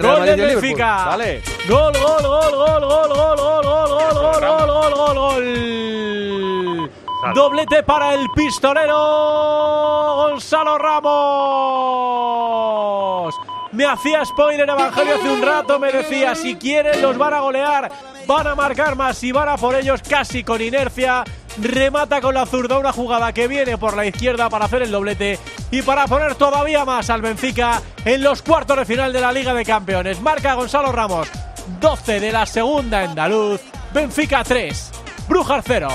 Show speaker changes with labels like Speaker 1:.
Speaker 1: Gol del Benfica.
Speaker 2: Vale.
Speaker 1: Gol, gol, gol, gol, gol, gol, gol, gol, gol, gol, gol, gol, gol. Doblete para el pistolero Gonzalo Ramos. Me hacía spoiler Evangelio hace un rato, me decía, si quieren los van a golear, van a marcar más y van a por ellos casi con inercia. Remata con la zurda una jugada que viene por la izquierda para hacer el doblete y para poner todavía más al Benfica en los cuartos de final de la Liga de Campeones. Marca Gonzalo Ramos, 12 de la segunda andaluz, Benfica 3, Brujas 0.